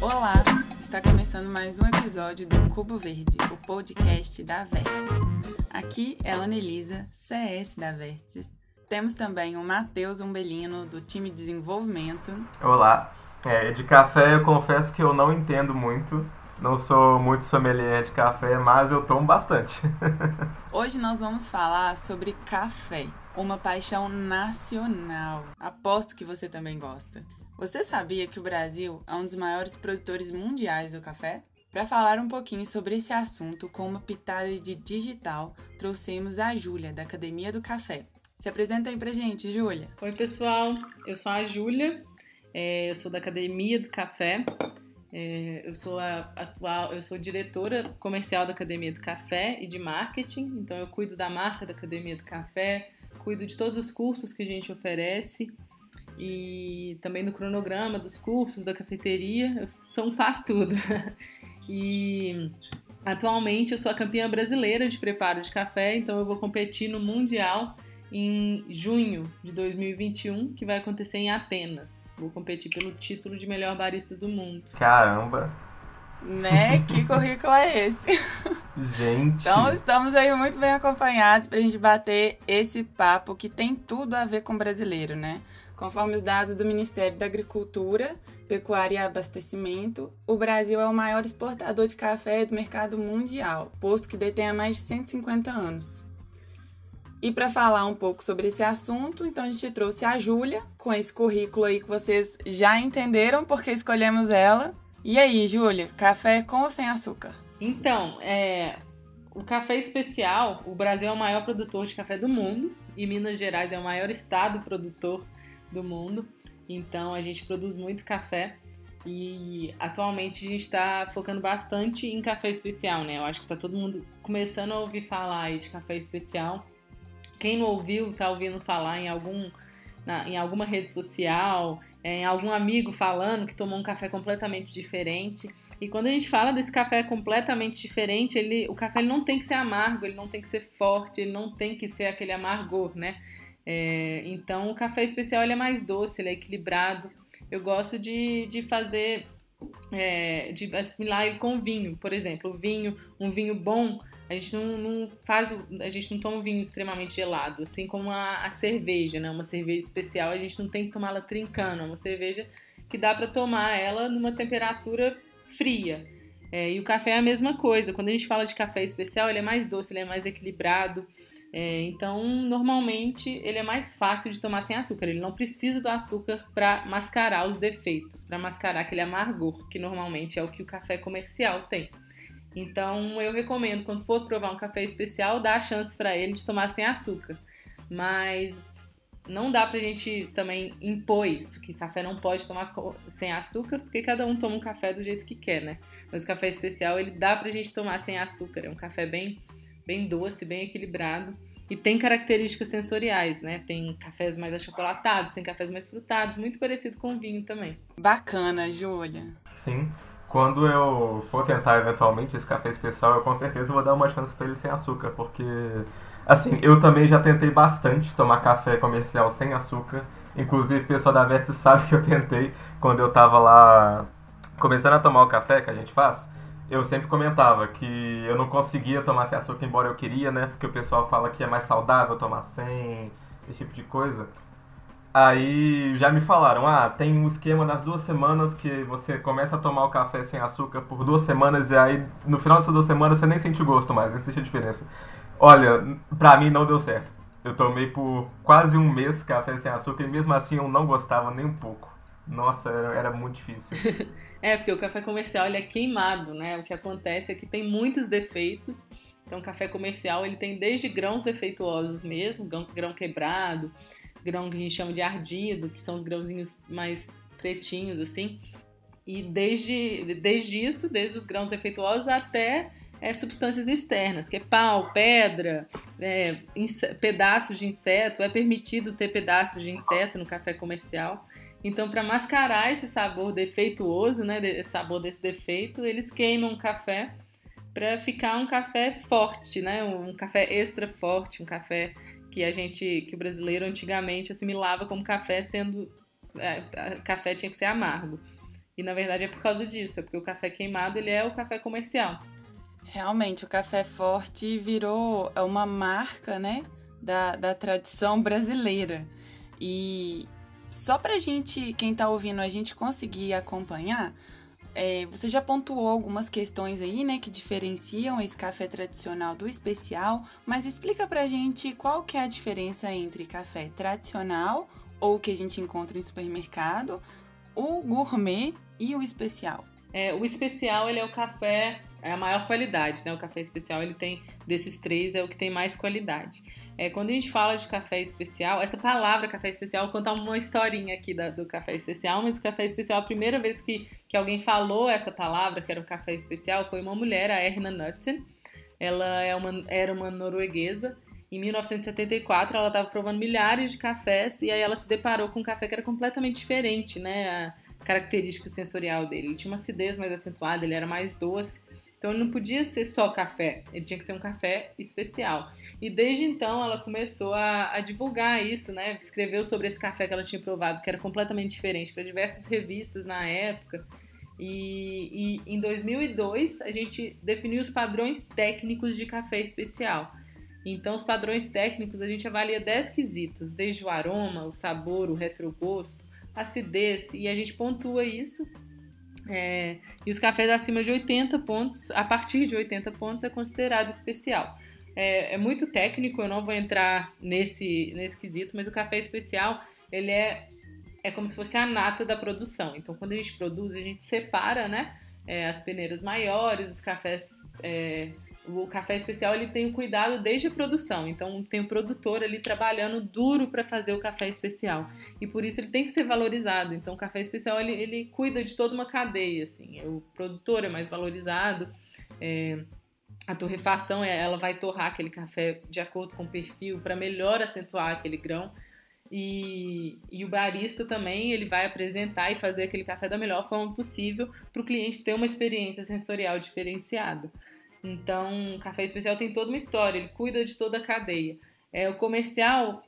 Olá, está começando mais um episódio do Cubo Verde, o podcast da Vértices. Aqui é a Ana Elisa, CS da Vértices. Temos também o Matheus Umbelino, do time de desenvolvimento. Olá, é, de café eu confesso que eu não entendo muito, não sou muito sommelier de café, mas eu tomo bastante. Hoje nós vamos falar sobre café, uma paixão nacional. Aposto que você também gosta. Você sabia que o Brasil é um dos maiores produtores mundiais do café? Para falar um pouquinho sobre esse assunto com uma pitada de digital, trouxemos a Júlia, da Academia do Café. Se apresenta aí pra gente, Júlia. Oi, pessoal. Eu sou a Júlia, é, eu sou da Academia do Café. É, eu sou a atual, eu sou diretora comercial da Academia do Café e de marketing, então eu cuido da marca da Academia do Café, cuido de todos os cursos que a gente oferece e também do cronograma dos cursos, da cafeteria, eu sou um faz tudo. e atualmente eu sou a campeã brasileira de preparo de café, então eu vou competir no Mundial em junho de 2021, que vai acontecer em Atenas. Vou competir pelo título de melhor barista do mundo. Caramba! Né? Que currículo é esse? Gente! Então estamos aí muito bem acompanhados pra gente bater esse papo que tem tudo a ver com brasileiro, né? Conforme os dados do Ministério da Agricultura, Pecuária e Abastecimento, o Brasil é o maior exportador de café do mercado mundial, posto que detém há mais de 150 anos. E para falar um pouco sobre esse assunto, então a gente trouxe a Júlia, com esse currículo aí que vocês já entenderam porque escolhemos ela. E aí, Júlia, café com ou sem açúcar? Então, é, o café especial, o Brasil é o maior produtor de café do mundo e Minas Gerais é o maior estado produtor do mundo. Então a gente produz muito café e atualmente a gente está focando bastante em café especial, né? Eu acho que tá todo mundo começando a ouvir falar aí de café especial. Quem não ouviu, tá ouvindo falar em algum na, em alguma rede social, é, em algum amigo falando que tomou um café completamente diferente. E quando a gente fala desse café completamente diferente, ele, o café ele não tem que ser amargo, ele não tem que ser forte, ele não tem que ter aquele amargor, né? É, então o café especial ele é mais doce, ele é equilibrado. Eu gosto de, de fazer, é, de assimilar ele com vinho, por exemplo. O vinho, um vinho bom, a gente não, não, faz, a gente não toma um vinho extremamente gelado, assim como a, a cerveja, né? Uma cerveja especial a gente não tem que tomá-la trincando, é uma cerveja que dá para tomar ela numa temperatura fria. É, e o café é a mesma coisa. Quando a gente fala de café especial, ele é mais doce, ele é mais equilibrado. É, então, normalmente, ele é mais fácil de tomar sem açúcar. Ele não precisa do açúcar para mascarar os defeitos, para mascarar aquele amargor, que normalmente é o que o café comercial tem. Então, eu recomendo, quando for provar um café especial, dar a chance para ele de tomar sem açúcar. Mas não dá pra gente também impor isso, que café não pode tomar sem açúcar, porque cada um toma um café do jeito que quer, né? Mas o café especial, ele dá pra gente tomar sem açúcar. É um café bem bem doce, bem equilibrado. E tem características sensoriais, né? Tem cafés mais achocolatados, tem cafés mais frutados, muito parecido com vinho também. Bacana, Júlia. Sim. Quando eu for tentar eventualmente esse café especial, eu com certeza vou dar uma chance para ele sem açúcar, porque assim, eu também já tentei bastante tomar café comercial sem açúcar. Inclusive, o pessoal da Vets sabe que eu tentei quando eu tava lá começando a tomar o café que a gente faz eu sempre comentava que eu não conseguia tomar sem açúcar embora eu queria, né? Porque o pessoal fala que é mais saudável tomar sem, esse tipo de coisa. Aí já me falaram, ah, tem um esquema das duas semanas que você começa a tomar o café sem açúcar por duas semanas e aí no final dessas duas semanas você nem sente o gosto mais, existe a diferença. Olha, pra mim não deu certo. Eu tomei por quase um mês café sem açúcar e mesmo assim eu não gostava nem um pouco. Nossa, era muito difícil. é, porque o café comercial ele é queimado, né? O que acontece é que tem muitos defeitos. Então, o café comercial ele tem desde grãos defeituosos mesmo, grão quebrado, grão que a gente chama de ardido, que são os grãozinhos mais pretinhos assim. E desde, desde isso, desde os grãos defeituosos até é, substâncias externas, que é pau, pedra, é, pedaços de inseto. É permitido ter pedaços de inseto no café comercial. Então, para mascarar esse sabor defeituoso, né, esse sabor desse defeito, eles queimam o café para ficar um café forte, né, um café extra forte, um café que a gente, que o brasileiro antigamente assimilava como café sendo é, café tinha que ser amargo. E na verdade é por causa disso, é porque o café queimado ele é o café comercial. Realmente, o café forte virou uma marca, né, da, da tradição brasileira. E só pra gente, quem tá ouvindo, a gente conseguir acompanhar, é, você já pontuou algumas questões aí, né, que diferenciam esse café tradicional do especial, mas explica pra gente qual que é a diferença entre café tradicional ou que a gente encontra em supermercado, o gourmet e o especial. É, o especial ele é o café é a maior qualidade, né? O café especial ele tem desses três é o que tem mais qualidade. É, quando a gente fala de café especial, essa palavra café especial, vou contar uma historinha aqui da, do café especial, mas o café especial, a primeira vez que, que alguém falou essa palavra, que era um café especial, foi uma mulher, a Erna Knudsen. Ela é uma, era uma norueguesa. Em 1974, ela estava provando milhares de cafés e aí ela se deparou com um café que era completamente diferente, né? A característica sensorial dele. Ele tinha uma acidez mais acentuada, ele era mais doce. Então ele não podia ser só café, ele tinha que ser um café especial. E desde então ela começou a, a, divulgar isso, né? Escreveu sobre esse café que ela tinha provado, que era completamente diferente, para diversas revistas na época. E, e, em 2002 a gente definiu os padrões técnicos de café especial. Então, os padrões técnicos a gente avalia 10 quesitos, desde o aroma, o sabor, o retrogosto, acidez, e a gente pontua isso. É, e os cafés acima de 80 pontos, a partir de 80 pontos, é considerado especial é, é, muito técnico, eu não vou entrar nesse, nesse quesito, mas o café especial, ele é, é como se fosse a nata da produção. Então, quando a gente produz, a gente separa, né, é, as peneiras maiores, os cafés... É, o café especial ele tem o cuidado desde a produção, então tem o produtor ali trabalhando duro para fazer o café especial e por isso ele tem que ser valorizado. Então o café especial ele, ele cuida de toda uma cadeia, assim, o produtor é mais valorizado, é, a torrefação é, ela vai torrar aquele café de acordo com o perfil para melhor acentuar aquele grão. E, e, o barista também ele vai apresentar e fazer aquele café da melhor forma possível para o cliente ter uma experiência sensorial diferenciada. Então, o café especial tem toda uma história, ele cuida de toda a cadeia. É, o comercial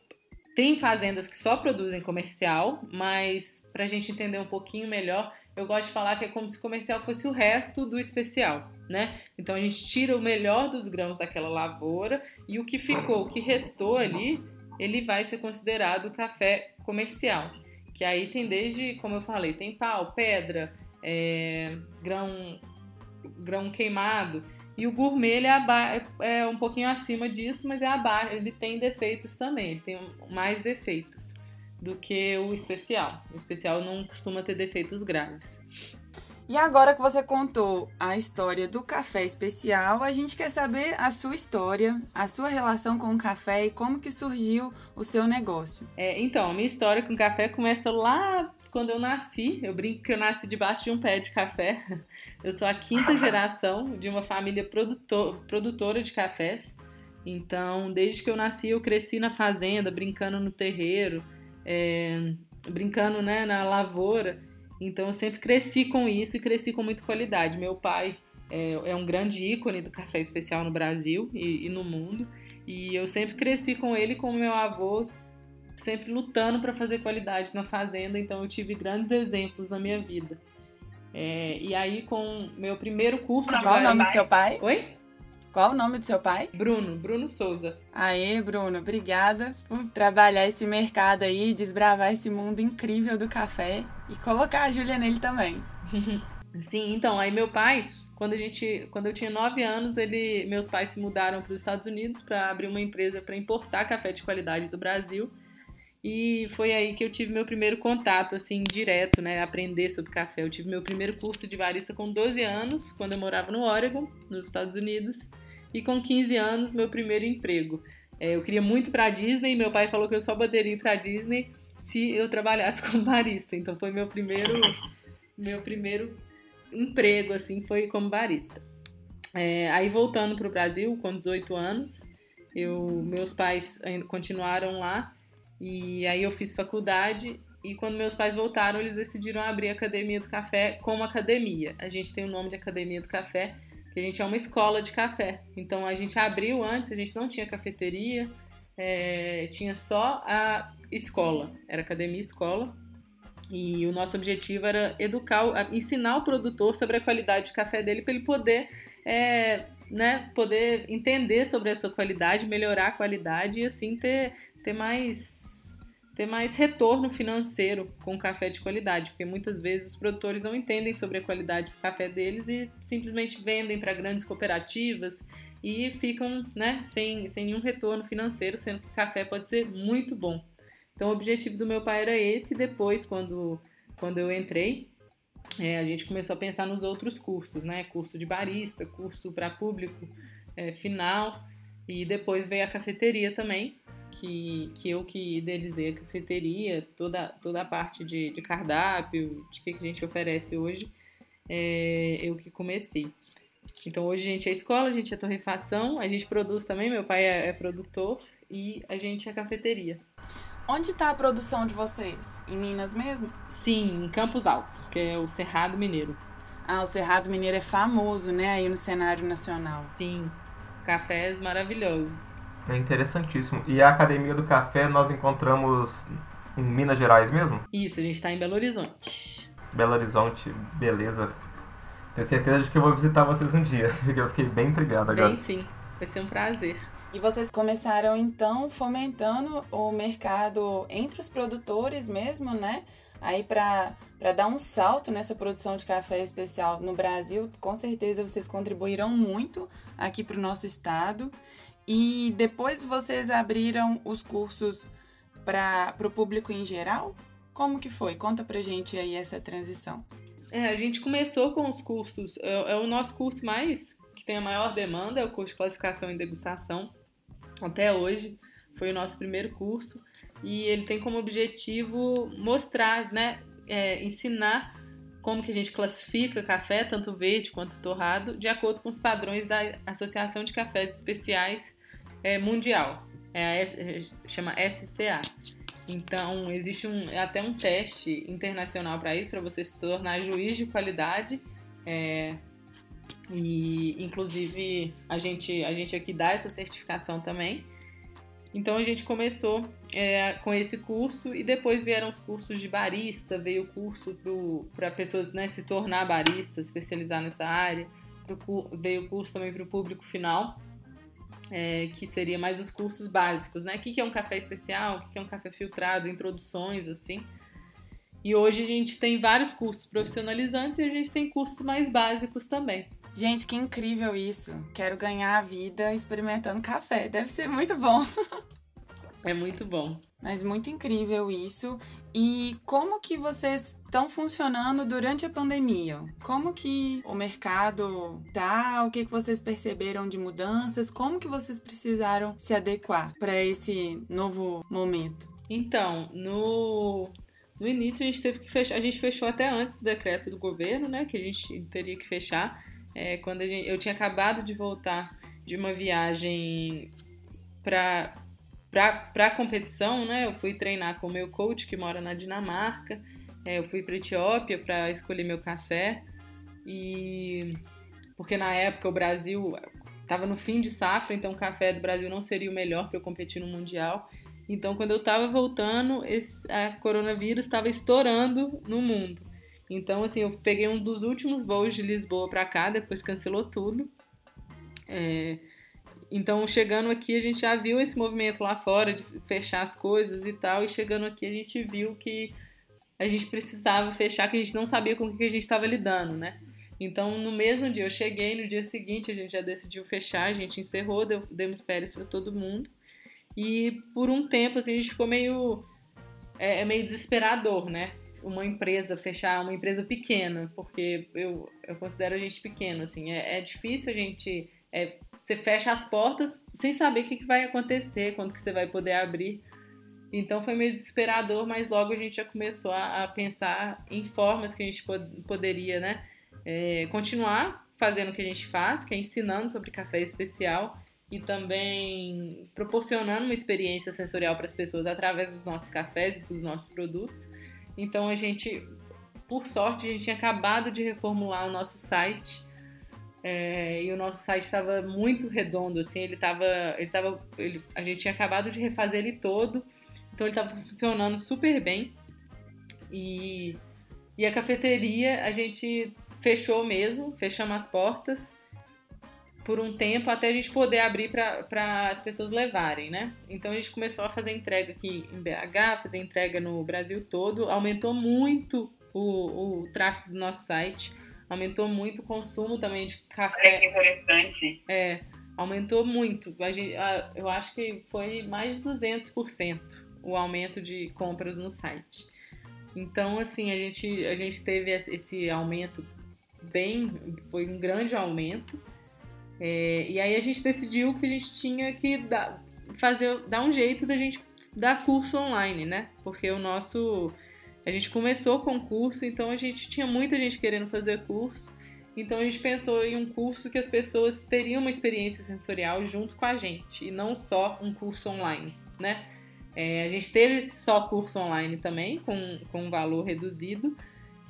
tem fazendas que só produzem comercial, mas para a gente entender um pouquinho melhor, eu gosto de falar que é como se o comercial fosse o resto do especial, né? Então a gente tira o melhor dos grãos daquela lavoura e o que ficou, o que restou ali, ele vai ser considerado café comercial. Que aí tem desde, como eu falei, tem pau, pedra, é, grão, grão queimado. E o gourmet ele é, é um pouquinho acima disso, mas é abaixo. Ele tem defeitos também, ele tem mais defeitos do que o especial. O especial não costuma ter defeitos graves. E agora que você contou a história do café especial, a gente quer saber a sua história, a sua relação com o café e como que surgiu o seu negócio. É, então, a minha história com o café começa lá quando eu nasci. Eu brinco que eu nasci debaixo de um pé de café. Eu sou a quinta geração de uma família produtor, produtora de cafés. Então, desde que eu nasci, eu cresci na fazenda, brincando no terreiro é, brincando né, na lavoura. Então eu sempre cresci com isso e cresci com muita qualidade. Meu pai é, é um grande ícone do café especial no Brasil e, e, no mundo. E eu sempre cresci com ele com meu avô, sempre lutando para fazer qualidade na fazenda. Então eu tive grandes exemplos na minha vida. É, e aí, com meu primeiro curso Qual o nome do seu pai? Oi? Qual o nome do seu pai? Bruno, Bruno Souza. Aê, Bruno, obrigada por trabalhar esse mercado aí, desbravar esse mundo incrível do café e colocar a Júlia nele também. Sim, então, aí meu pai, quando a gente, quando eu tinha 9 anos, ele, meus pais se mudaram para os Estados Unidos para abrir uma empresa para importar café de qualidade do Brasil. E foi aí que eu tive meu primeiro contato, assim, direto, né? Aprender sobre café. Eu tive meu primeiro curso de barista com 12 anos, quando eu morava no Oregon, nos Estados Unidos e com 15 anos, meu primeiro emprego. É, eu queria muito para Disney meu pai falou que eu só ir para Disney se eu trabalhasse como barista. Então foi meu primeiro meu primeiro emprego assim foi como barista. É, aí voltando para o Brasil com 18 anos, eu meus pais continuaram lá e aí eu fiz faculdade e quando meus pais voltaram eles decidiram abrir a academia do café como academia. A gente tem o nome de academia do café que a gente é uma escola de café. Então a gente abriu antes, a gente não tinha cafeteria, é, tinha só a escola, era academia escola. E o nosso objetivo era educar, ensinar o produtor sobre a qualidade de café dele para ele poder, é, né, poder entender sobre a sua qualidade, melhorar a qualidade e assim ter, ter mais ter mais retorno financeiro com café de qualidade, porque muitas vezes os produtores não entendem sobre a qualidade do café deles e simplesmente vendem para grandes cooperativas e ficam né, sem, sem nenhum retorno financeiro, sendo que café pode ser muito bom. Então o objetivo do meu pai era esse, depois quando, quando eu entrei, é, a gente começou a pensar nos outros cursos, né? Curso de barista, curso para público é, final, e depois veio a cafeteria também, que, que eu que idealizei a cafeteria, toda, toda a parte de, de cardápio, de que, que a gente oferece hoje, é, eu que comecei. Então hoje a gente é escola, a gente é torrefação, a gente produz também, meu pai é, é produtor e a gente é cafeteria. Onde está a produção de vocês? Em Minas mesmo? Sim, em Campos Altos, que é o Cerrado Mineiro. Ah, o Cerrado Mineiro é famoso, né, aí no cenário nacional. Sim, cafés maravilhosos. É interessantíssimo. E a Academia do Café nós encontramos em Minas Gerais mesmo? Isso, a gente está em Belo Horizonte. Belo Horizonte, beleza. Tenho certeza de que eu vou visitar vocês um dia, porque eu fiquei bem intrigado agora. Bem sim, vai ser um prazer. E vocês começaram então fomentando o mercado entre os produtores mesmo, né? Aí para dar um salto nessa produção de café especial no Brasil, com certeza vocês contribuíram muito aqui para o nosso estado. E depois vocês abriram os cursos para o público em geral? Como que foi? Conta pra gente aí essa transição. É, a gente começou com os cursos, é, é, o nosso curso mais que tem a maior demanda, é o curso de classificação e degustação. Até hoje foi o nosso primeiro curso e ele tem como objetivo mostrar, né, é, ensinar como que a gente classifica café, tanto verde quanto torrado, de acordo com os padrões da Associação de Cafés Especiais é, mundial. É a, chama SCA. Então, existe um, é até um teste internacional para isso, para você se tornar juiz de qualidade. É, e, inclusive, a gente, a gente aqui dá essa certificação também. Então, a gente começou é, com esse curso e depois vieram os cursos de barista, veio o curso para pessoas né, se tornar barista, especializar nessa área. Pro, veio o curso também para o público final é, que seria mais os cursos básicos, né? O que é um café especial, o que é um café filtrado, introduções, assim. E hoje a gente tem vários cursos profissionalizantes e a gente tem cursos mais básicos também. Gente, que incrível isso! Quero ganhar a vida experimentando café. Deve ser muito bom. É muito bom. Mas muito incrível isso. E como que vocês estão funcionando durante a pandemia? Como que o mercado tá? O que, que vocês perceberam de mudanças? Como que vocês precisaram se adequar para esse novo momento? Então, no, no início a gente teve que fechar, a gente fechou até antes do decreto do governo, né? Que a gente teria que fechar. É, quando gente, eu tinha acabado de voltar de uma viagem para para a competição, né? Eu fui treinar com o meu coach que mora na Dinamarca. É, eu fui para Etiópia para escolher meu café e porque na época o Brasil estava no fim de safra, então o café do Brasil não seria o melhor para eu competir no mundial. Então, quando eu estava voltando, esse a coronavírus estava estourando no mundo. Então, assim, eu peguei um dos últimos voos de Lisboa para cá, depois cancelou tudo. É, então, chegando aqui, a gente já viu esse movimento lá fora de fechar as coisas e tal, e chegando aqui, a gente viu que a gente precisava fechar, que a gente não sabia com o que a gente estava lidando, né? Então, no mesmo dia, eu cheguei, no dia seguinte, a gente já decidiu fechar, a gente encerrou, deu, demos férias para todo mundo. E por um tempo, assim, a gente ficou meio. É, é meio desesperador, né? Uma empresa fechar, uma empresa pequena, porque eu, eu considero a gente pequena, assim. É, é difícil a gente é, você fecha as portas sem saber o que, que vai acontecer, quando que você vai poder abrir. Então foi meio desesperador, mas logo a gente já começou a, a pensar em formas que a gente pod poderia né, é, continuar fazendo o que a gente faz, que é ensinando sobre café especial e também proporcionando uma experiência sensorial para as pessoas através dos nossos cafés e dos nossos produtos. Então a gente, por sorte, a gente tinha acabado de reformular o nosso site É, e o nosso site estava muito redondo, assim, ele estava, ele tava, ele, a gente tinha acabado de refazer ele todo, então ele estava funcionando super bem. E, e a cafeteria a gente fechou mesmo, fechamos as portas por um tempo até a gente poder abrir para as pessoas levarem, né? Então a gente começou a fazer entrega aqui em BH, fazer entrega no Brasil todo, aumentou muito o, o tráfego do nosso site, aumentou muito o consumo também de café. É que interessante. É, aumentou muito. A gente, eu acho que foi mais de 200% o aumento de compras no site. Então, assim, a gente, a gente teve esse aumento bem, foi um grande aumento. É, e aí a gente decidiu que a gente tinha que dar, fazer, dar um jeito da gente dar curso online, né? Porque o nosso. A gente começou com curso, então a gente tinha muita gente querendo fazer curso. Então a gente pensou em um curso que as pessoas teriam uma experiência sensorial junto com a gente, e não só um curso online, né? É, a gente teve só curso online também, com, com um valor reduzido,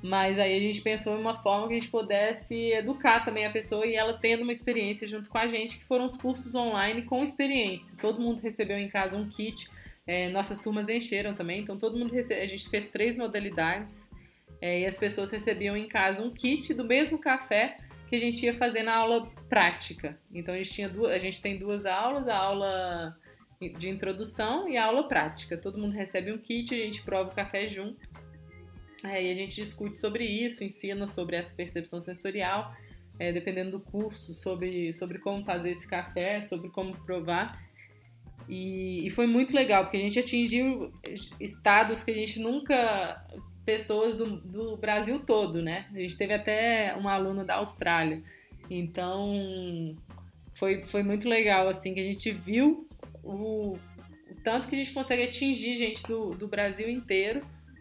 mas aí a gente pensou em uma forma que a gente pudesse educar também a pessoa e ela tendo uma experiência junto com a gente, que foram os cursos online com experiência. Todo mundo recebeu em casa um kit, é, nossas turmas encheram também, então todo mundo recebeu, a gente fez três modalidades é, e as pessoas recebiam em casa um kit do mesmo café que a gente ia fazer na aula prática. Então a gente, tinha duas, a gente tem duas aulas, a aula de introdução e a aula prática. Todo mundo recebe um kit, a gente prova o café junto. É, e a gente discute sobre isso, ensina sobre essa percepção sensorial, é, dependendo do curso, sobre, sobre como fazer esse café, sobre como provar. E, e, foi muito legal, porque a gente atingiu estados que a gente nunca. pessoas do, do Brasil todo, né? A gente teve até uma aluna da Austrália. Então foi, foi muito legal, assim, que a gente viu o, o tanto que a gente consegue atingir gente do, do Brasil inteiro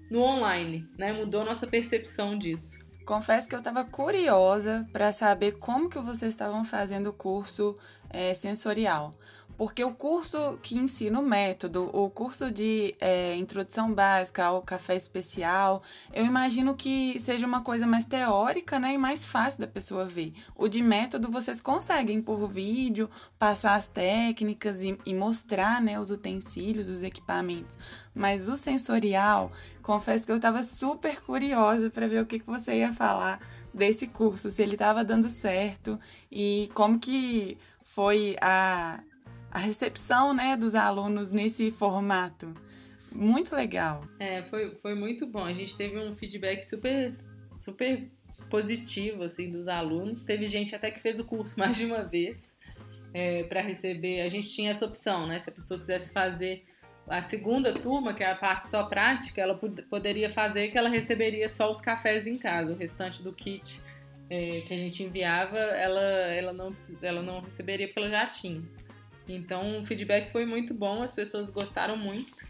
no online, né? Mudou nossa percepção disso. Confesso que eu estava curiosa para saber como que vocês estavam fazendo o curso é, sensorial. Porque o curso que ensina o método, o curso de é, introdução básica ao café especial, eu imagino que seja uma coisa mais teórica né, e mais fácil da pessoa ver. O de método vocês conseguem por vídeo passar as técnicas e, e mostrar né, os utensílios, os equipamentos. Mas o sensorial, confesso que eu estava super curiosa para ver o que, que você ia falar desse curso, se ele estava dando certo e como que foi a a recepção né, dos alunos nesse formato. Muito legal. É, foi, foi muito bom. A gente teve um feedback super, super positivo assim, dos alunos. Teve gente até que fez o curso mais de uma vez é, para receber. A gente tinha essa opção, né? Se a pessoa quisesse fazer a segunda turma, que é a parte só prática, ela poderia fazer que ela receberia só os cafés em casa. O restante do kit é, que a gente enviava, ela, ela, não, ela não receberia porque ela já tinha. Então o feedback foi muito bom, as pessoas gostaram muito.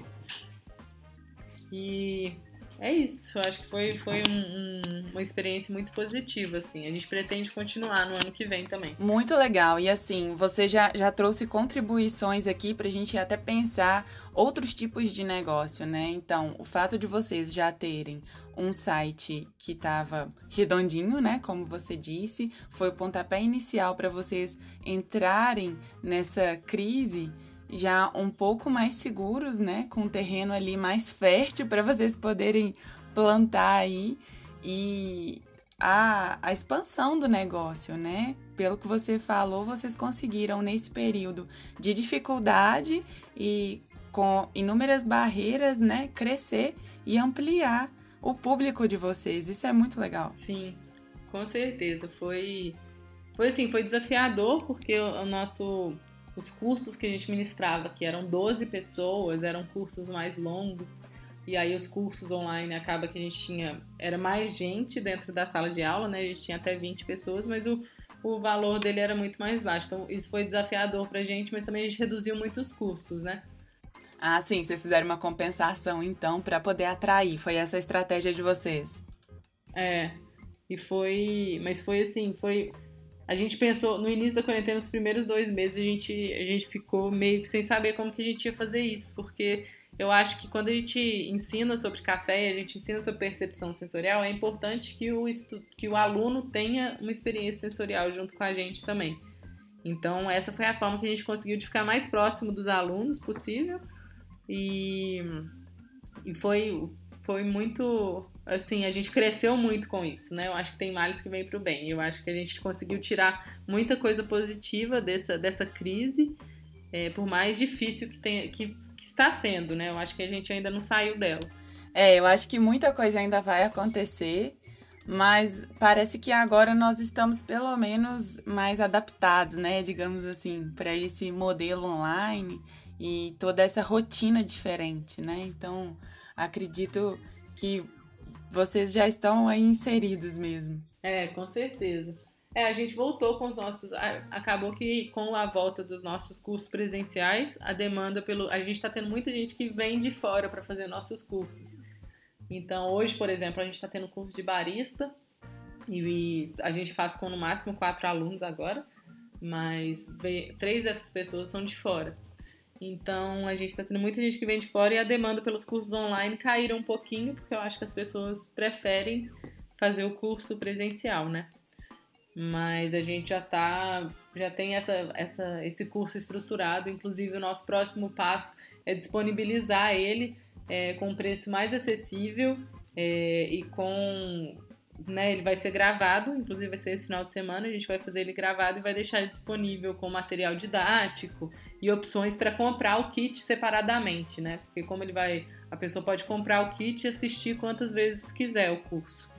E é isso, acho que foi, foi um, um, uma experiência muito positiva, assim. A gente pretende continuar no ano que vem também. Muito legal. E assim, você já, já trouxe contribuições aqui pra gente até pensar outros tipos de negócio, né? Então, o fato de vocês já terem um site que estava redondinho, né? Como você disse, foi o pontapé inicial para vocês entrarem nessa crise já um pouco mais seguros, né? Com o terreno ali mais fértil para vocês poderem plantar aí e a, a expansão do negócio, né? Pelo que você falou, vocês conseguiram nesse período de dificuldade e com inúmeras barreiras, né? Crescer e ampliar o público de vocês. Isso é muito legal. Sim, com certeza. Foi, foi assim, foi desafiador porque o nosso os cursos que a gente ministrava, que eram 12 pessoas, eram cursos mais longos. E aí os cursos online acaba que a gente tinha. Era mais gente dentro da sala de aula, né? A gente tinha até 20 pessoas, mas o, o valor dele era muito mais baixo. Então isso foi desafiador pra gente, mas também a gente reduziu muito os custos, né? Ah, sim, vocês fizeram uma compensação então para poder atrair. Foi essa a estratégia de vocês? É. E foi, mas foi assim, foi a gente pensou, no início da quarentena, nos primeiros dois meses, a gente, a gente ficou meio que sem saber como que a gente ia fazer isso, porque eu acho que quando a gente ensina sobre café, a gente ensina sobre percepção sensorial, é importante que o, que o aluno tenha uma experiência sensorial junto com a gente também. Então, essa foi a forma que a gente conseguiu de ficar mais próximo dos alunos possível. E, e foi, foi muito. Assim, a gente cresceu muito com isso, né? Eu acho que tem males que vêm para o bem. Eu acho que a gente conseguiu tirar muita coisa positiva dessa, dessa crise, é, por mais difícil que, tenha, que, que está sendo, né? Eu acho que a gente ainda não saiu dela. É, eu acho que muita coisa ainda vai acontecer. Mas parece que agora nós estamos pelo menos mais adaptados, né, digamos assim, para esse modelo online e toda essa rotina diferente, né? Então, acredito que vocês já estão aí inseridos mesmo. É, com certeza. É, a gente voltou com os nossos. Acabou que com a volta dos nossos cursos presenciais, a demanda pelo. A gente está tendo muita gente que vem de fora para fazer nossos cursos. Então, hoje, por exemplo, a gente está tendo curso de barista e a gente faz com no máximo quatro alunos agora, mas três dessas pessoas são de fora. Então, a gente está tendo muita gente que vem de fora e a demanda pelos cursos online caíram um pouquinho, porque eu acho que as pessoas preferem fazer o curso presencial, né? Mas a gente já tá, já tem essa, essa, esse curso estruturado, inclusive o nosso próximo passo é disponibilizar ele é, com um preço mais acessível é, e com. Né, ele vai ser gravado, inclusive vai ser esse final de semana, a gente vai fazer ele gravado e vai deixar ele disponível com material didático e opções para comprar o kit separadamente, né? Porque como ele vai. A pessoa pode comprar o kit e assistir quantas vezes quiser o curso.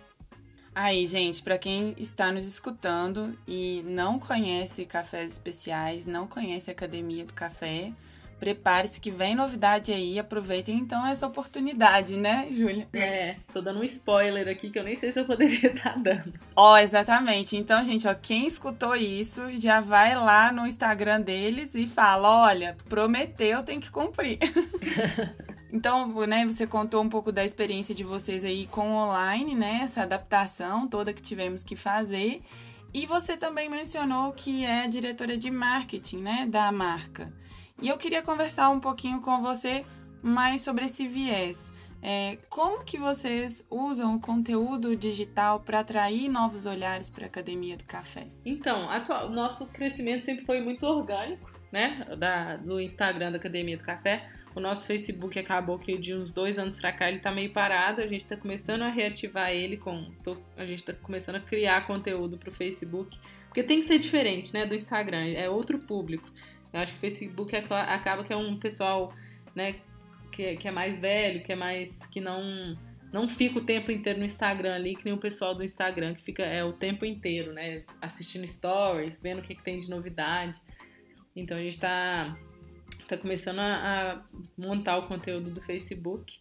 Aí, gente, para quem está nos escutando e não conhece cafés especiais, não conhece a Academia do Café, Prepare-se que vem novidade aí, aproveitem então essa oportunidade, né, Júlia? É, tô dando um spoiler aqui que eu nem sei se eu poderia estar tá dando. Ó, oh, exatamente. Então, gente, ó, quem escutou isso já vai lá no Instagram deles e fala: olha, prometeu, tem que cumprir. Então, né, você contou um pouco da experiência de vocês aí com online, né? Essa adaptação toda que tivemos que fazer. E você também mencionou que é diretora de marketing, né, da marca. E eu queria conversar um pouquinho com você mais sobre esse viés. É, como que vocês usam o conteúdo digital para atrair novos olhares para a Academia do Café? Então, atual, nosso crescimento sempre foi muito orgânico, né? Da, do Instagram da Academia do Café. O nosso Facebook acabou que de uns dois anos para cá ele está meio parado. A gente está começando a reativar ele com. Tô, a gente está começando a criar conteúdo para o Facebook. Porque tem que ser diferente, né? Do Instagram. É outro público. Eu acho que o Facebook acaba que é um pessoal, né, que, que é mais velho, que é mais. que não não fica o tempo inteiro no Instagram ali, que nem o pessoal do Instagram, que fica é, o tempo inteiro, né? Assistindo stories, vendo o que, que tem de novidade. Então a gente tá, tá começando a, a, montar o conteúdo do Facebook,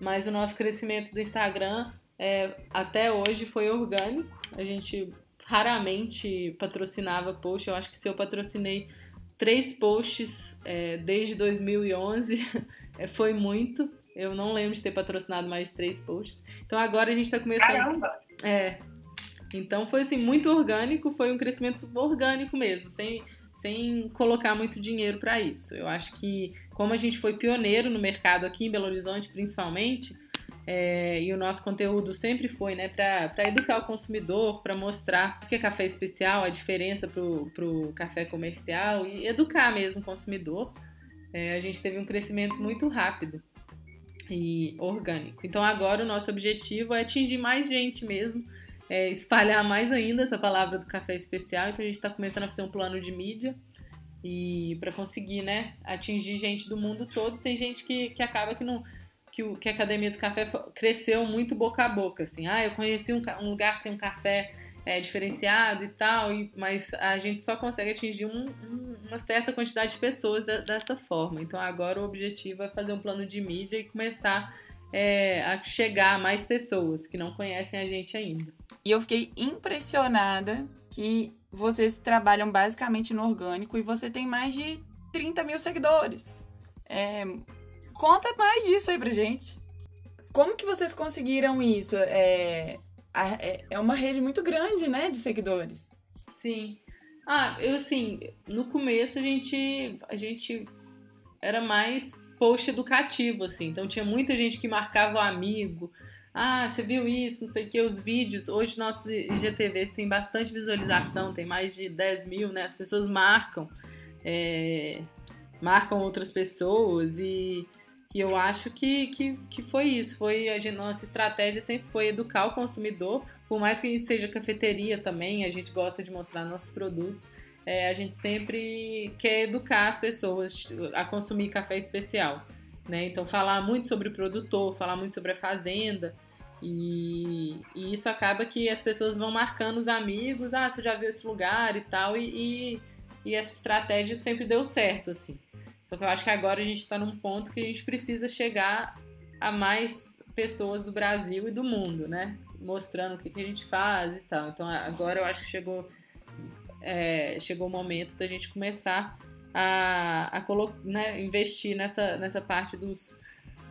mas o nosso crescimento do Instagram é, até hoje foi orgânico. A gente raramente patrocinava post. Eu acho que se eu patrocinei três posts é, desde 2011 é, foi muito. Eu não lembro de ter patrocinado mais de três posts. Então agora a gente está começando. Caramba! É. Então foi assim, muito orgânico, foi um crescimento orgânico mesmo, sem, sem colocar muito dinheiro para isso. Eu acho que, como a gente foi pioneiro no mercado aqui em Belo Horizonte, principalmente, é, e o nosso conteúdo sempre foi né, para educar o consumidor, para mostrar o que é café especial, a diferença para o café comercial e educar mesmo o consumidor. É, a gente teve um crescimento muito rápido e orgânico. Então agora o nosso objetivo é atingir mais gente mesmo, é, espalhar mais ainda essa palavra do café especial. Então a gente está começando a fazer um plano de mídia e para conseguir né, atingir gente do mundo todo. Tem gente que, que acaba que não que, o, que a Academia do Café cresceu muito boca a boca, assim. Ah, eu conheci um, um lugar que tem um café é, diferenciado e tal, e, mas a gente só consegue atingir um, um, uma certa quantidade de pessoas de, dessa forma. Então agora o objetivo é fazer um plano de mídia e começar é, a chegar a mais pessoas que não conhecem a gente ainda. E eu fiquei impressionada que vocês trabalham basicamente no orgânico e você tem mais de 30 mil seguidores. É Conta mais disso aí pra gente. Como que vocês conseguiram isso? É, é, é uma rede muito grande, né, de seguidores. Sim. Ah, eu assim, no começo a gente, a gente era mais post educativo, assim. Então tinha muita gente que marcava o amigo. Ah, você viu isso, não sei o que, os vídeos. Hoje nossos IGTVs tem bastante visualização, tem mais de 10 mil, né? As pessoas marcam, é, marcam outras pessoas e, e eu acho que, que, que foi isso. Foi a nossa estratégia sempre foi educar o consumidor, por mais que a gente seja cafeteria também, a gente gosta de mostrar nossos produtos é, a gente sempre quer educar as pessoas a consumir café especial. Né? Então, falar muito sobre o produtor, falar muito sobre a fazenda. E, e, isso acaba que as pessoas vão marcando os amigos, ah, você já viu esse lugar e tal, e, e, e essa estratégia sempre deu certo, assim. Só que eu acho que agora a gente está num ponto que a gente precisa chegar a mais pessoas do Brasil e do mundo, né? Mostrando o que, que a gente faz e tal. Então agora eu acho que chegou é, chegou o momento da gente começar a, a né, investir nessa, nessa parte dos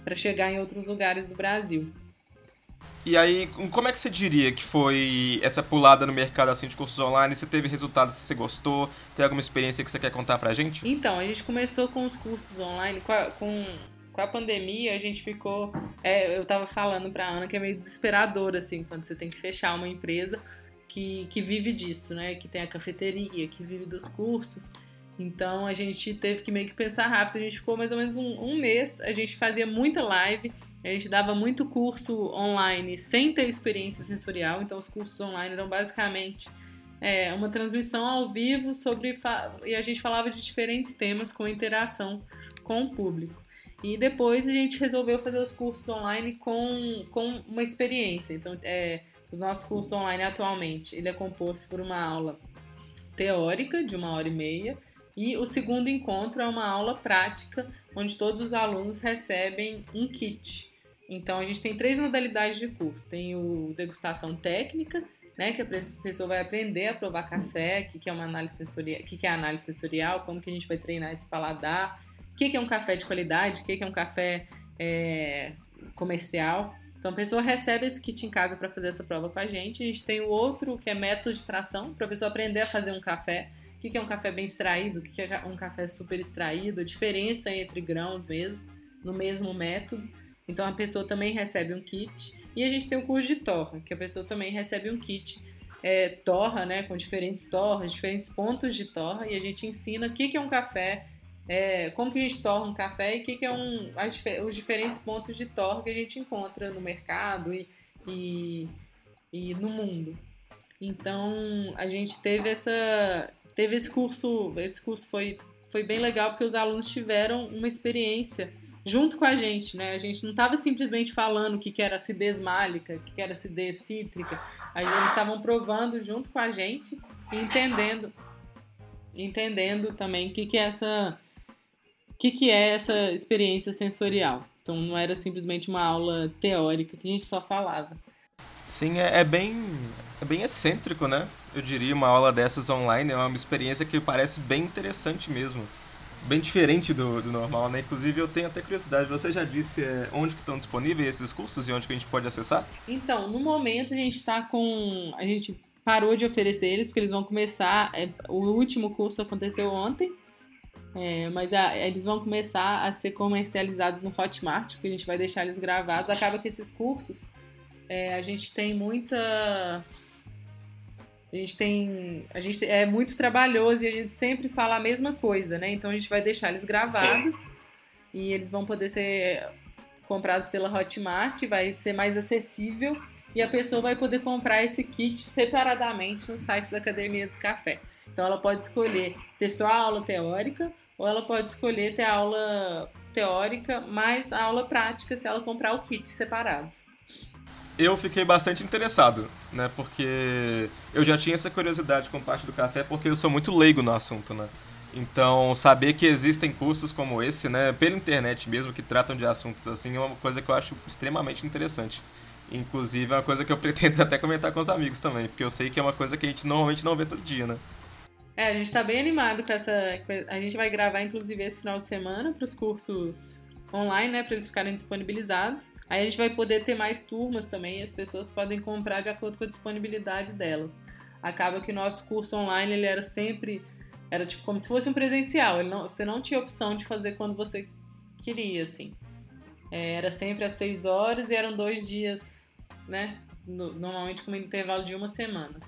para chegar em outros lugares do Brasil. E aí, como é que você diria que foi essa pulada no mercado assim de cursos online? Você teve resultados que você gostou? Tem alguma experiência que você quer contar pra gente? Então, a gente começou com os cursos online, com a, com, com a pandemia, a gente ficou. É, eu tava falando pra Ana que é meio desesperador, assim, quando você tem que fechar uma empresa que, que vive disso, né? Que tem a cafeteria, que vive dos cursos. Então a gente teve que meio que pensar rápido. A gente ficou mais ou menos um, um mês. A gente fazia muita live, a gente dava muito curso online sem ter experiência sensorial. Então os cursos online eram basicamente é, uma transmissão ao vivo sobre e a gente falava de diferentes temas com interação com o público. E depois a gente resolveu fazer os cursos online com, com uma experiência. Então, é, o nosso curso online atualmente, ele é composto por uma aula teórica de uma hora e meia e o segundo encontro é uma aula prática onde todos os alunos recebem um kit. Então a gente tem três modalidades de curso. Tem o degustação técnica, né, que a pessoa vai aprender a provar café, o que, é uma análise sensorial, que, que é análise sensorial, como que a gente vai treinar esse paladar, o que, que é um café de qualidade, o que, que é um café é, comercial. Então a pessoa recebe esse kit em casa para fazer essa prova com a gente. A gente tem o outro que é método de extração, para a pessoa aprender a fazer um café. O que é um café bem extraído, o que é um café super extraído, a diferença entre grãos mesmo, no mesmo método. Então a pessoa também recebe um kit. E a gente tem o curso de torra, que a pessoa também recebe um kit é, torra, né, com diferentes torras, diferentes pontos de torra, e a gente ensina o que é um café é, como que a gente torna um café e o que, que é um, as, os diferentes pontos de torre que a gente encontra no mercado e, e, e, no mundo. Então a gente teve essa teve esse curso, esse curso foi, foi bem legal porque os alunos tiveram uma experiência junto com a gente, né? A gente não estava simplesmente falando o que, que era acidez málica, o que, que era acidez cítrica. Eles estavam provando junto com a gente e entendendo entendendo também o que, que é essa que, que é essa experiência sensorial. Então não era simplesmente uma aula teórica que a gente só falava. Sim, é, é, bem, é bem excêntrico, né? Eu diria, uma aula dessas online é uma experiência que parece bem interessante mesmo. Bem diferente do, do normal, né? Inclusive eu tenho até curiosidade, você já disse é, onde que estão disponíveis esses cursos e onde que a gente pode acessar? Então, no momento a gente está com... A gente parou de oferecer eles, porque eles vão começar... É, o último curso aconteceu ontem, é, mas a, eles vão começar a ser comercializados no Hotmart, porque a gente vai deixar eles gravados. Acaba que esses cursos, é, a gente tem muita. A gente tem. A gente é muito trabalhoso e a gente sempre fala a mesma coisa, né? Então a gente vai deixar eles gravados Sim. e eles vão poder ser comprados pela Hotmart, vai ser mais acessível e a pessoa vai poder comprar esse kit separadamente no site da Academia do Café. Então ela pode escolher ter só a aula teórica ou ela pode escolher ter aula teórica mais a aula prática se ela comprar o kit separado. Eu fiquei bastante interessado, né? Porque eu já tinha essa curiosidade com parte do café, porque eu sou muito leigo no assunto, né? Então, saber que existem cursos como esse, né, pela internet mesmo, que tratam de assuntos assim, é uma coisa que eu acho extremamente interessante. Inclusive, é uma coisa que eu pretendo até comentar com os amigos também, porque eu sei que é uma coisa que a gente normalmente não vê todo dia, né? É, a gente tá bem animado com essa. A gente vai gravar, inclusive, esse final de semana para os cursos online, né? Para eles ficarem disponibilizados. Aí a gente vai poder ter mais turmas também as pessoas podem comprar de acordo com a disponibilidade delas. Acaba que o nosso curso online ele era sempre. Era tipo como se fosse um presencial. Não, você não tinha opção de fazer quando você queria, assim. É, era sempre às seis horas e eram dois dias, né? No, normalmente com um intervalo de uma semana.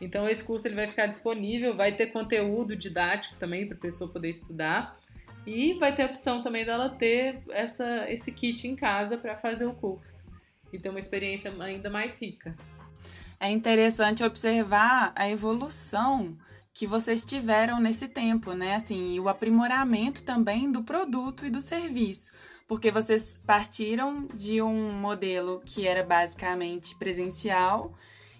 Então esse curso ele vai ficar disponível, vai ter conteúdo didático também para a pessoa poder estudar e vai ter a opção também dela ter essa, esse kit em casa para fazer o curso e ter uma experiência ainda mais rica. É interessante observar a evolução que vocês tiveram nesse tempo, né? Assim, e o aprimoramento também do produto e do serviço, porque vocês partiram de um modelo que era basicamente presencial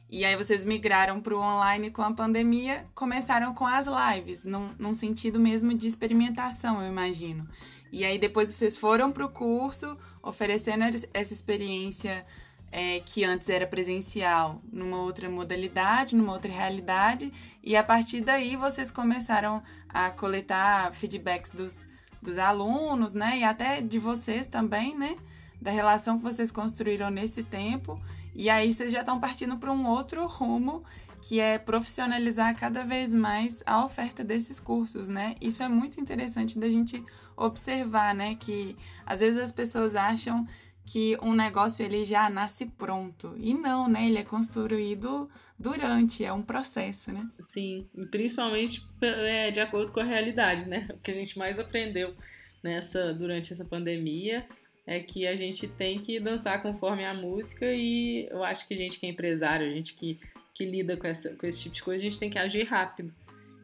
e aí vocês migraram para o online com a pandemia, começaram com as lives, num, num sentido mesmo de experimentação, eu imagino. E aí depois vocês foram para o curso, oferecendo essa experiência é, que antes era presencial, numa outra modalidade, numa outra realidade, e a partir daí vocês começaram a coletar feedbacks dos, dos alunos, né, e até de vocês também, né, da relação que vocês construíram nesse tempo e aí vocês já estão partindo para um outro rumo, que é profissionalizar cada vez mais a oferta desses cursos, né? Isso é muito interessante da gente observar, né? Que às vezes as pessoas acham que um negócio ele já nasce pronto. E não, né? Ele é construído durante, é um processo, né? Sim, principalmente é, de acordo com a realidade, né? O que a gente mais aprendeu nessa durante essa pandemia é que a gente tem que dançar conforme a música e eu acho que a gente que é empresário, a gente que, que lida com, essa, com esse tipo de coisa, a gente tem que agir rápido.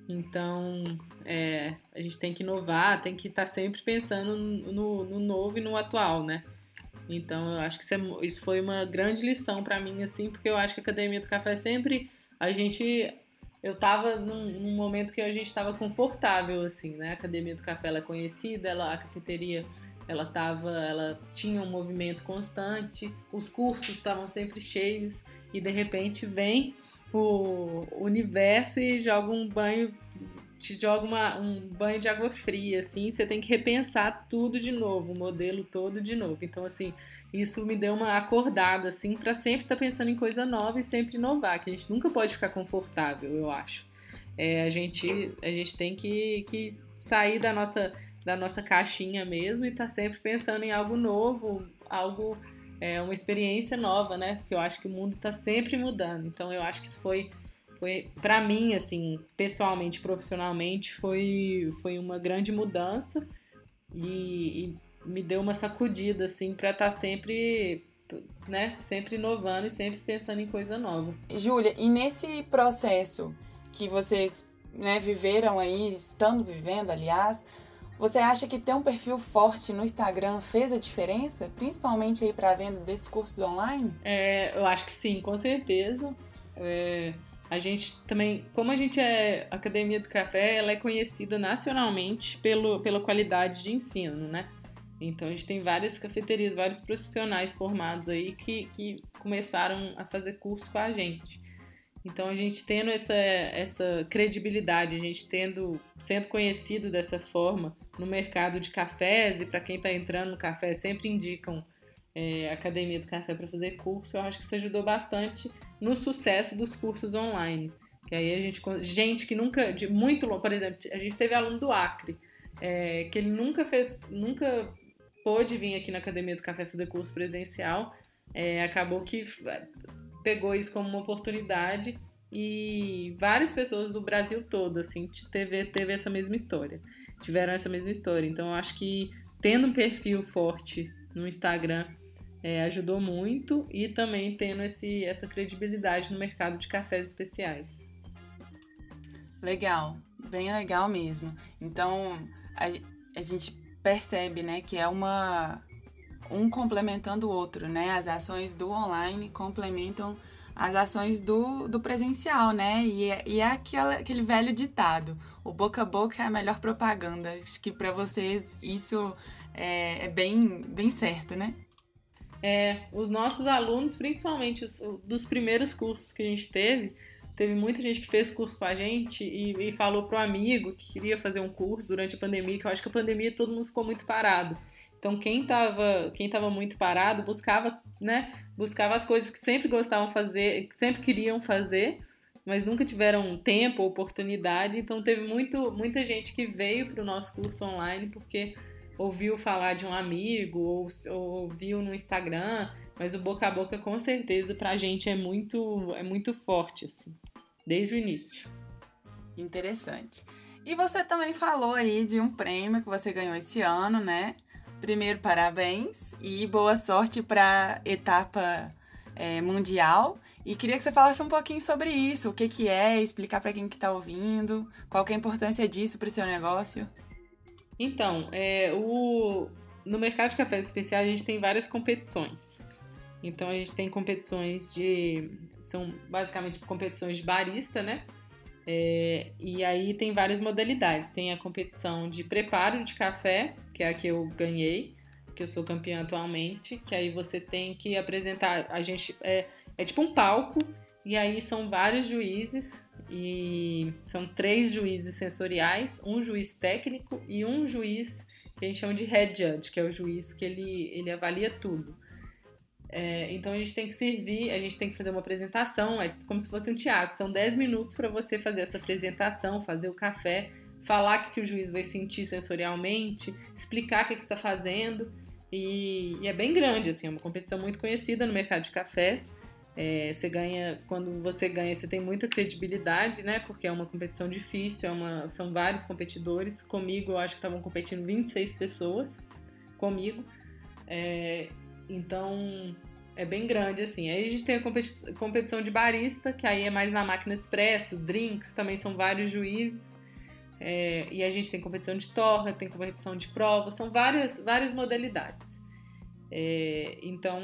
Então, é, a gente tem que inovar, tem que estar tá sempre pensando no, no, novo e no atual, né? Então, eu acho que isso, é, isso foi uma grande lição para mim, assim, porque eu acho que a Academia do Café sempre a gente eu tava num, num, momento que a gente estava confortável, assim, né? A Academia do Café ela é conhecida, ela, a cafeteria ela tava, ela tinha um movimento constante, os cursos estavam sempre cheios e de repente vem o universo e joga um banho, te joga uma, um banho de água fria, assim, você tem que repensar tudo de novo, o modelo todo de novo. Então, assim, isso me deu uma acordada, assim, para sempre estar tá pensando em coisa nova e sempre inovar, que a gente nunca pode ficar confortável, eu acho. É, a, gente, a gente tem que, que sair da nossa da nossa caixinha mesmo e tá sempre pensando em algo novo, algo, é, uma experiência nova, né? Porque eu acho que o mundo tá sempre mudando. Então eu acho que isso foi, foi para mim, assim, pessoalmente, profissionalmente, foi, foi uma grande mudança e, e me deu uma sacudida, assim, para estar tá sempre né, sempre inovando e sempre pensando em coisa nova. Júlia, e nesse processo que vocês né, viveram aí, estamos vivendo, aliás, você acha que ter um perfil forte no Instagram fez a diferença, principalmente aí para a venda desses cursos online? É, eu acho que sim, com certeza. É, a gente também, como a gente é Academia do Café, ela é conhecida nacionalmente pelo, pela qualidade de ensino, né? Então a gente tem várias cafeterias, vários profissionais formados aí que, que começaram a fazer curso com a gente. Então a gente tendo essa, essa credibilidade, a gente tendo sendo conhecido dessa forma no mercado de cafés e para quem está entrando no café sempre indicam é, Academia do Café para fazer curso, eu acho que isso ajudou bastante no sucesso dos cursos online. Que aí a gente, gente que nunca, de muito longe, por exemplo, a gente teve aluno do Acre, é, que ele nunca fez, nunca pôde vir aqui na Academia do Café fazer curso presencial, é, acabou que pegou isso como uma oportunidade e várias pessoas do Brasil todo, assim, teve, teve essa mesma história. Tiveram essa mesma história. Então, eu acho que tendo um perfil forte no Instagram é, ajudou muito e também tendo esse, essa credibilidade no mercado de cafés especiais. Legal, bem legal mesmo. Então, a, a gente percebe, né, que é uma um complementando o outro, né? As ações do online complementam as ações do, do presencial, né? E, é, e é aquela, aquele velho ditado: o boca a boca é a melhor propaganda. Acho que para vocês isso é, é, bem, bem certo, né? É, os nossos alunos, principalmente os, dos primeiros cursos que a gente teve, teve muita gente que fez curso com a gente e, e falou pro amigo que queria fazer um curso durante a pandemia, que eu acho que a pandemia todo mundo ficou muito parado. Então quem estava quem tava muito parado buscava, né, buscava as coisas que sempre gostavam fazer, que sempre queriam fazer, mas nunca tiveram tempo oportunidade. Então teve muito, muita gente que veio para o nosso curso online porque ouviu falar de um amigo ou, ou viu no Instagram, mas o boca a boca com certeza pra gente é muito é muito forte assim, desde o início. Interessante. E você também falou aí de um prêmio que você ganhou esse ano, né? Primeiro, parabéns e boa sorte para etapa é, mundial. E queria que você falasse um pouquinho sobre isso, o que, que é, explicar para quem que está ouvindo, qual que é a importância disso para o seu negócio. Então, é, o, no mercado de cafés especiais a gente tem várias competições. Então a gente tem competições de. São basicamente competições de barista, né? É, e aí tem várias modalidades. Tem a competição de preparo de café, que é a que eu ganhei, que eu sou campeã atualmente, que aí você tem que apresentar. A gente. É, é tipo um palco, e aí são vários juízes, e são três juízes sensoriais, um juiz técnico e um juiz que a gente chama de head judge, que é o juiz que ele, ele avalia tudo. É, então a gente tem que servir, a gente tem que fazer uma apresentação, é como se fosse um teatro. São 10 minutos para você fazer essa apresentação, fazer o café, falar o que o juiz vai sentir sensorialmente, explicar o que, que está fazendo. E, e, é bem grande, assim, é uma competição muito conhecida no mercado de cafés. É, você ganha, quando você ganha, você tem muita credibilidade, né? Porque é uma competição difícil, é uma, são vários competidores. Comigo, eu acho que estavam competindo 26 pessoas comigo. É, então, é bem grande, assim. Aí a gente tem a competição de barista, que aí é mais na máquina expresso, drinks, também são vários juízes. É, e a gente tem competição de torra, tem competição de prova, são várias, várias modalidades. É, então,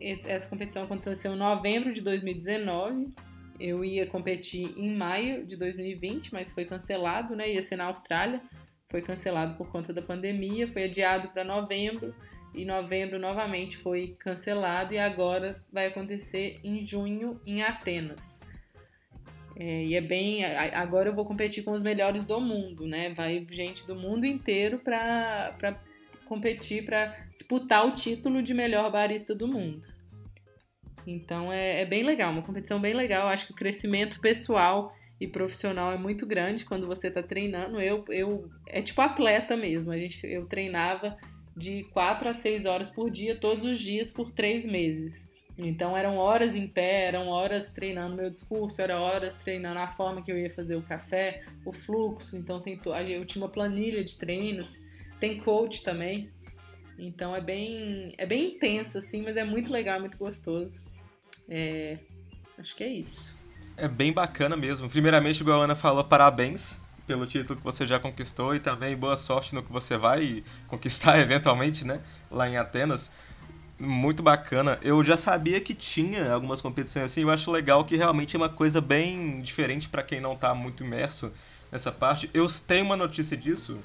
esse, essa competição aconteceu em novembro de 2019. Eu ia competir em maio de 2020, mas foi cancelado, né? Ia ser na Austrália. Foi cancelado por conta da pandemia, foi adiado para novembro e novembro novamente foi cancelado e agora vai acontecer em junho em Atenas. É, e é bem. Agora eu vou competir com os melhores do mundo, né? Vai gente do mundo inteiro para competir, para disputar o título de melhor barista do mundo. Então é, é, bem legal, uma competição bem legal. Acho que o crescimento pessoal e profissional é muito grande quando você está treinando. Eu, eu é tipo atleta mesmo. A gente, eu treinava de 4 a 6 horas por dia, todos os dias, por três meses. Então eram horas em pé, eram horas treinando meu discurso, eram horas treinando a forma que eu ia fazer o café, o fluxo. Então tem eu tinha uma planilha de treinos, tem coach também. Então é bem é bem intenso assim, mas é muito legal, muito gostoso. É, acho que é isso. É bem bacana mesmo. Primeiramente, igual a Ana falou, parabéns pelo título que você já conquistou e também boa sorte no que você vai conquistar eventualmente, né? Lá em Atenas. Muito bacana. Eu já sabia que tinha algumas competições assim. Eu acho legal que realmente é uma coisa bem diferente para quem não tá muito imerso nessa parte. Eu tenho uma notícia disso.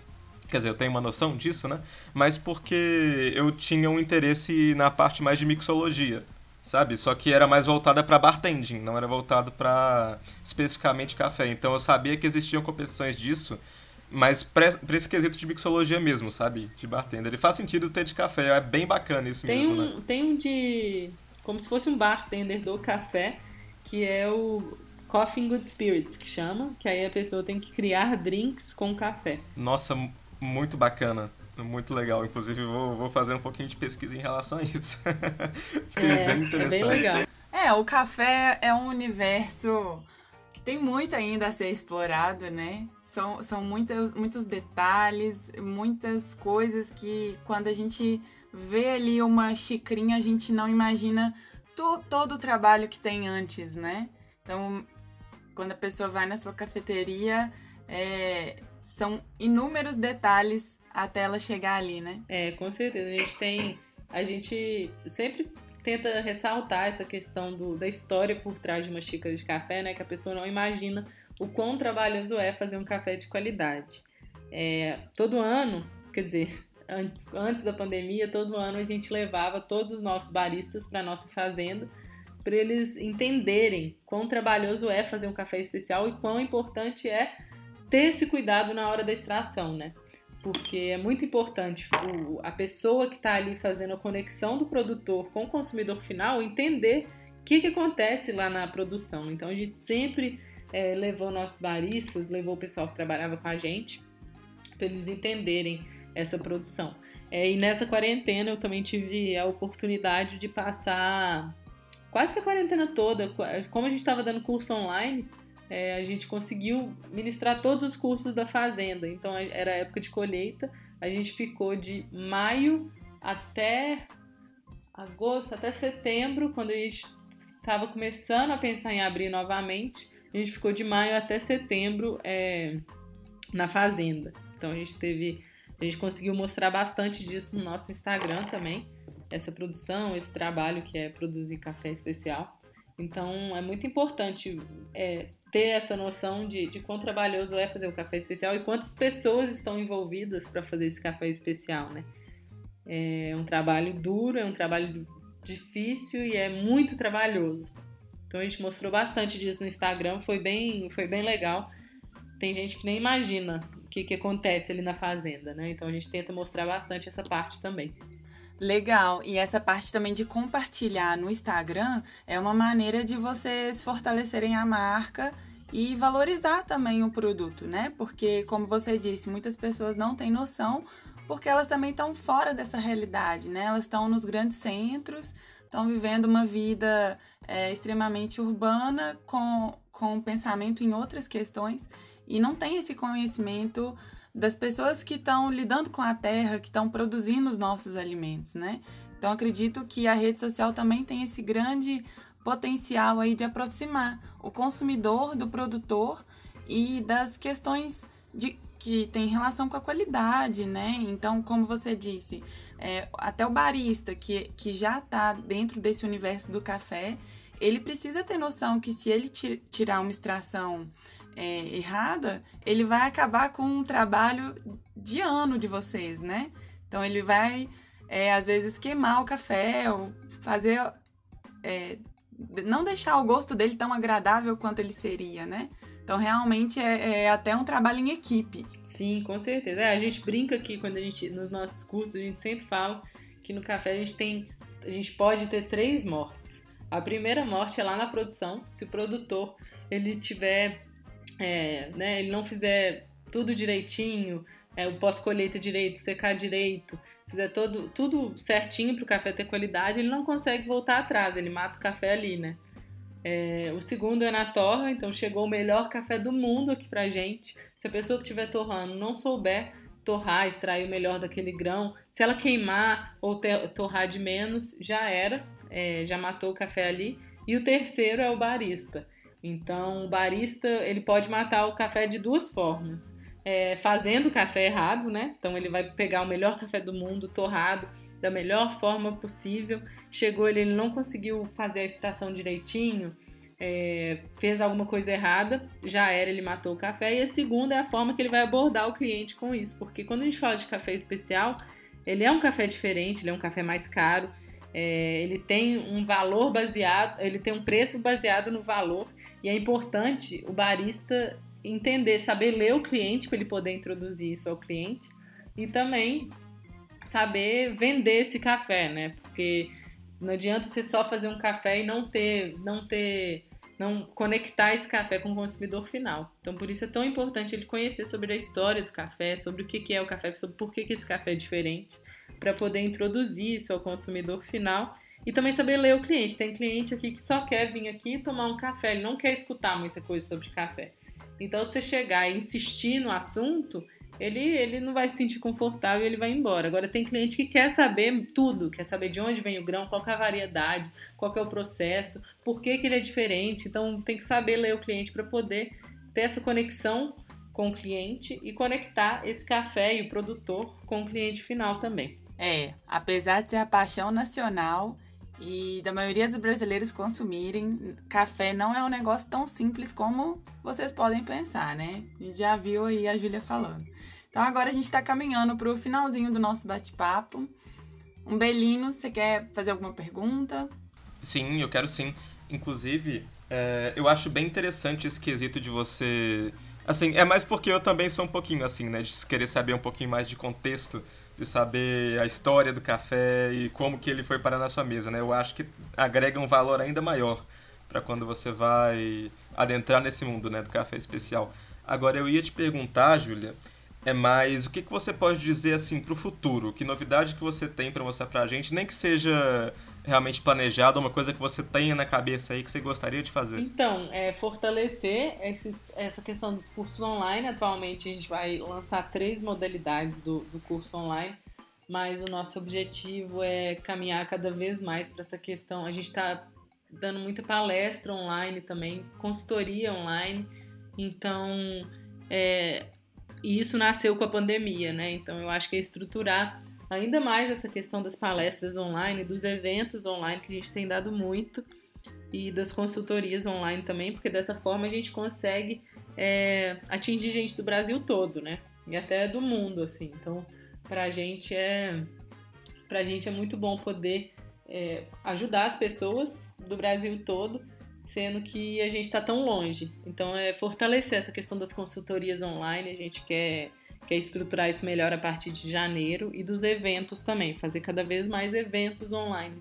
Quer dizer, eu tenho uma noção disso, né? Mas porque eu tinha um interesse na parte mais de mixologia sabe? Só que era mais voltada para bartending, não era voltado para especificamente café. Então eu sabia que existiam competições disso, mas para esse quesito de mixologia mesmo, sabe? De bartender. Ele faz sentido ter de café, é bem bacana isso tem mesmo, um, né? Tem um de. como se fosse um bartender do café, que é o Coffee Good Spirits, que chama, que aí a pessoa tem que criar drinks com café. Nossa, muito bacana. Muito legal. Inclusive, vou, vou fazer um pouquinho de pesquisa em relação a isso. é, bem interessante. É bem legal. É, o café é um universo que tem muito ainda a ser explorado, né? São, são muitas, muitos detalhes, muitas coisas que quando a gente vê ali uma xicrinha, a gente não imagina tu, todo o trabalho que tem antes, né? Então, quando a pessoa vai na sua cafeteria, é, são inúmeros detalhes até ela chegar ali, né? É, com certeza. A gente tem. A gente sempre tenta ressaltar essa questão do, da história por trás de uma xícara de café, né? Que a pessoa não imagina o quão trabalhoso é fazer um café de qualidade. É, todo ano, quer dizer, antes da pandemia, todo ano a gente levava todos os nossos baristas para nossa fazenda para eles entenderem quão trabalhoso é fazer um café especial e quão importante é ter esse cuidado na hora da extração, né? Porque é muito importante o, a pessoa que está ali fazendo a conexão do produtor com o consumidor final entender o que, que acontece lá na produção. Então a gente sempre é, levou nossos baristas, levou o pessoal que trabalhava com a gente, para eles entenderem essa produção. É, e nessa quarentena eu também tive a oportunidade de passar quase que a quarentena toda. Como a gente estava dando curso online, é, a gente conseguiu ministrar todos os cursos da fazenda. Então era época de colheita. A gente ficou de maio até agosto, até setembro, quando a gente estava começando a pensar em abrir novamente. A gente ficou de maio até setembro é, na fazenda. Então a gente teve, a gente conseguiu mostrar bastante disso no nosso Instagram também, essa produção, esse trabalho que é produzir café especial. Então é muito importante é, ter essa noção de, de quão trabalhoso é fazer o café especial e quantas pessoas estão envolvidas para fazer esse café especial, né? É um trabalho duro, é um trabalho difícil e é muito trabalhoso. Então a gente mostrou bastante disso no Instagram, foi bem, foi bem legal. Tem gente que nem imagina o que, que acontece ali na fazenda, né? Então a gente tenta mostrar bastante essa parte também. Legal. E essa parte também de compartilhar no Instagram é uma maneira de vocês fortalecerem a marca e valorizar também o produto, né? Porque, como você disse, muitas pessoas não têm noção porque elas também estão fora dessa realidade, né? Elas estão nos grandes centros, estão vivendo uma vida é, extremamente urbana, com, com pensamento em outras questões, e não tem esse conhecimento das pessoas que estão lidando com a terra, que estão produzindo os nossos alimentos, né? Então acredito que a rede social também tem esse grande potencial aí de aproximar o consumidor do produtor e das questões de que tem relação com a qualidade, né? Então, como você disse, é, até o barista que, que já está dentro desse universo do café, ele precisa ter noção que se ele tirar uma extração é, errada, ele vai acabar com um trabalho de ano de vocês, né? Então, ele vai, é, às vezes, queimar o café ou fazer. É, não deixar o gosto dele tão agradável quanto ele seria, né? Então, realmente é, é, até um trabalho em equipe. Sim, com certeza. É, a gente brinca aqui quando a gente, nos nossos cursos, a gente sempre fala que no café a gente tem, a gente pode ter três mortes. A primeira morte é lá na produção, se o produtor ele tiver, é, né, ele não fizer tudo direitinho, é, o pós-colheita direito, secar direito, fizer todo, tudo certinho para o café ter qualidade, ele não consegue voltar atrás, ele mata o café ali, né? É, o segundo é na torra, então chegou o melhor café do mundo aqui pra gente. Se a pessoa que estiver torrando não souber torrar, extrair o melhor daquele grão, se ela queimar ou ter, torrar de menos, já era, é, já matou o café ali. E o terceiro é o barista. Então, o barista ele pode matar o café de duas formas. É, fazendo o café errado, né? Então ele vai pegar o melhor café do mundo, torrado, da melhor forma possível. Chegou ele, ele não conseguiu fazer a extração direitinho, é, fez alguma coisa errada, já era, ele matou o café. E a segunda é a forma que ele vai abordar o cliente com isso, porque quando a gente fala de café especial, ele é um café diferente, ele é um café mais caro, é, ele tem um valor baseado, ele tem um preço baseado no valor, e é importante o barista entender, saber ler o cliente para ele poder introduzir isso ao cliente e também saber vender esse café, né? Porque não adianta você só fazer um café e não ter, não ter, não conectar esse café com o consumidor final. Então, por isso é tão importante ele conhecer sobre a história do café, sobre o que é o café, sobre por que esse café é diferente, para poder introduzir isso ao consumidor final e também saber ler o cliente. Tem cliente aqui que só quer vir aqui tomar um café, ele não quer escutar muita coisa sobre café. Então, você chegar e insistir no assunto, ele, ele não vai se sentir confortável e ele vai embora. Agora tem cliente que quer saber tudo, quer saber de onde vem o grão, qual é a variedade, qual é o processo, por que, que ele é diferente. Então tem que saber ler o cliente para poder ter essa conexão com o cliente e conectar esse café e o produtor com o cliente final também. É, apesar de ser a paixão nacional e da maioria dos brasileiros consumirem, café não é um negócio tão simples como vocês podem pensar, né? A gente já viu aí a Júlia falando. Então agora a gente está caminhando para o finalzinho do nosso bate-papo. Um Belino, você quer fazer alguma pergunta? Sim, eu quero sim. Inclusive, é, eu acho bem interessante esse quesito de você. Assim, é mais porque eu também sou um pouquinho assim, né? De querer saber um pouquinho mais de contexto, de saber a história do café e como que ele foi parar na sua mesa, né? Eu acho que agrega um valor ainda maior para quando você vai adentrar nesse mundo, né? Do café especial. Agora, eu ia te perguntar, Júlia, É mais o que, que você pode dizer assim para o futuro? Que novidade que você tem para mostrar para a gente? Nem que seja realmente planejado, uma coisa que você tenha na cabeça aí que você gostaria de fazer? Então, é fortalecer esses, essa questão dos cursos online. Atualmente a gente vai lançar três modalidades do, do curso online, mas o nosso objetivo é caminhar cada vez mais para essa questão. A gente está dando muita palestra online também, consultoria online. Então, é, isso nasceu com a pandemia, né? Então, eu acho que é estruturar ainda mais essa questão das palestras online, dos eventos online, que a gente tem dado muito, e das consultorias online também, porque dessa forma a gente consegue é, atingir gente do Brasil todo, né? E até do mundo, assim. Então, pra gente é. Pra gente é muito bom poder é, ajudar as pessoas do Brasil todo, sendo que a gente está tão longe. Então, é fortalecer essa questão das consultorias online. A gente quer quer estruturar isso melhor a partir de janeiro e dos eventos também, fazer cada vez mais eventos online.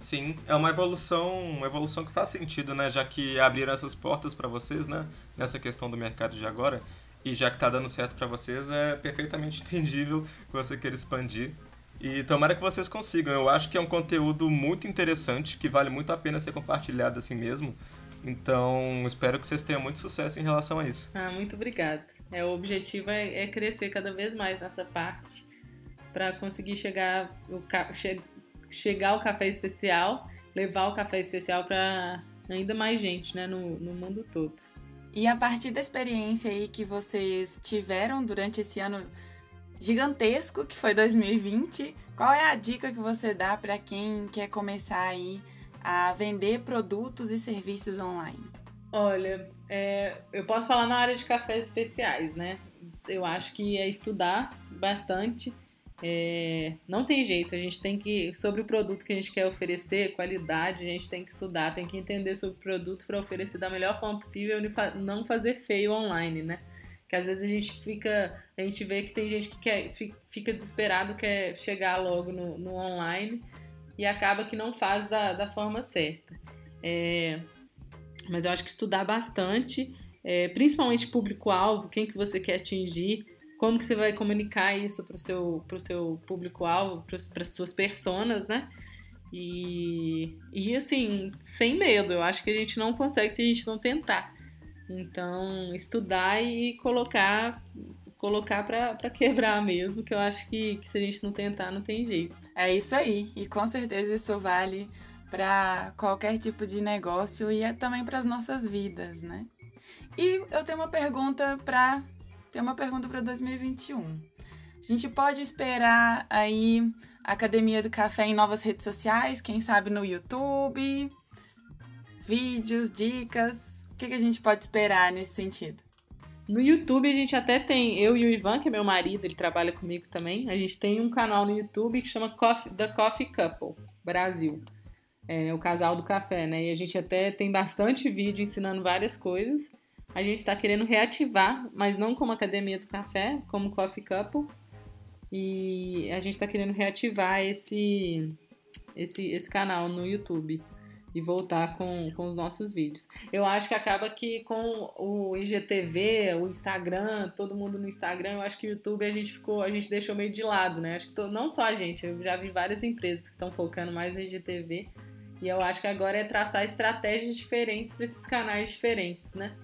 Sim, é uma evolução, uma evolução que faz sentido, né? Já que abriram essas portas para vocês, né? Nessa questão do mercado de agora. E já que tá dando certo para vocês, é perfeitamente entendível que você queira expandir. E tomara que vocês consigam. Eu acho que é um conteúdo muito interessante, que vale muito a pena ser compartilhado assim mesmo. Então, espero que vocês tenham muito sucesso em relação a isso. Ah, muito obrigada. É, o objetivo é, é crescer cada vez mais nessa parte para conseguir chegar o, che, chegar o café especial, levar o café especial para ainda mais gente, né, no, no mundo todo. E a partir da experiência aí que vocês tiveram durante esse ano gigantesco que foi 2020, qual é a dica que você dá para quem quer começar aí a vender produtos e serviços online? Olha, é, eu posso falar na área de cafés especiais, né? Eu acho que é estudar bastante. É, não tem jeito, a gente tem que, sobre o produto que a gente quer oferecer, qualidade, a gente tem que estudar, tem que entender sobre o produto para oferecer da melhor forma possível e não fazer feio online, né? Que às vezes a gente fica, a gente vê que tem gente que quer, fica desesperado, quer chegar logo no, no online e acaba que não faz da, da forma certa. É, mas eu acho que estudar bastante, é, principalmente público-alvo, quem que você quer atingir, como que você vai comunicar isso para o seu, pro seu público-alvo, para as suas personas, né? E, e assim, sem medo, eu acho que a gente não consegue se a gente não tentar. Então, estudar e colocar colocar para quebrar mesmo, que eu acho que, que se a gente não tentar, não tem jeito. É isso aí, e com certeza isso vale para qualquer tipo de negócio e é também para as nossas vidas, né? E eu tenho uma pergunta para tenho uma pergunta para 2021. A gente pode esperar aí a Academia do Café em novas redes sociais, quem sabe no YouTube, vídeos, dicas. O que, que a gente pode esperar nesse sentido? No YouTube a gente até tem, eu e o Ivan, que é meu marido, ele trabalha comigo também. A gente tem um canal no YouTube que chama Coffee, The Coffee Couple Brasil é, o casal do café, né? E a gente até tem bastante vídeo ensinando várias coisas. A gente está querendo reativar, mas não como Academia do Café, como Coffee Couple. E a gente está querendo reativar esse, esse, esse canal no YouTube e voltar com, com os nossos vídeos. Eu acho que acaba que com o IGTV, o Instagram, todo mundo no Instagram, eu acho que o YouTube a gente ficou, a gente deixou meio de lado, né? Acho que não só a gente, eu já vi várias empresas que estão focando mais no IGTV e eu acho que agora é traçar estratégias diferentes para esses canais diferentes, né?